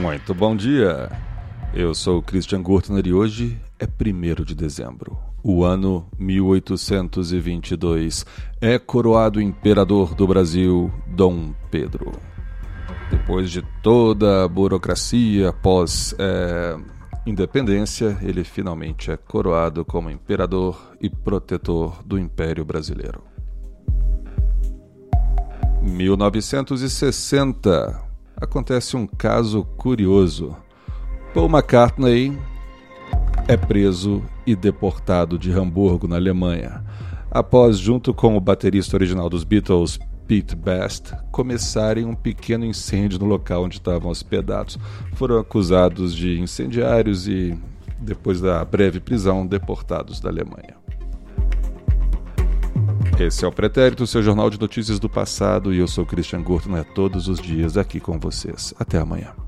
Muito bom dia. Eu sou Christian Gurtner e hoje é 1 de dezembro. O ano 1822 é coroado imperador do Brasil Dom Pedro. Depois de toda a burocracia pós é, independência, ele finalmente é coroado como imperador e protetor do Império Brasileiro. 1960 acontece um caso curioso. Paul McCartney é preso e deportado de Hamburgo, na Alemanha, após, junto com o baterista original dos Beatles, Pete Best, começarem um pequeno incêndio no local onde estavam hospedados. Foram acusados de incendiários e, depois da breve prisão, deportados da Alemanha. Esse é o Pretérito, seu jornal de notícias do passado, e eu sou Christian Gurtner, todos os dias aqui com vocês. Até amanhã.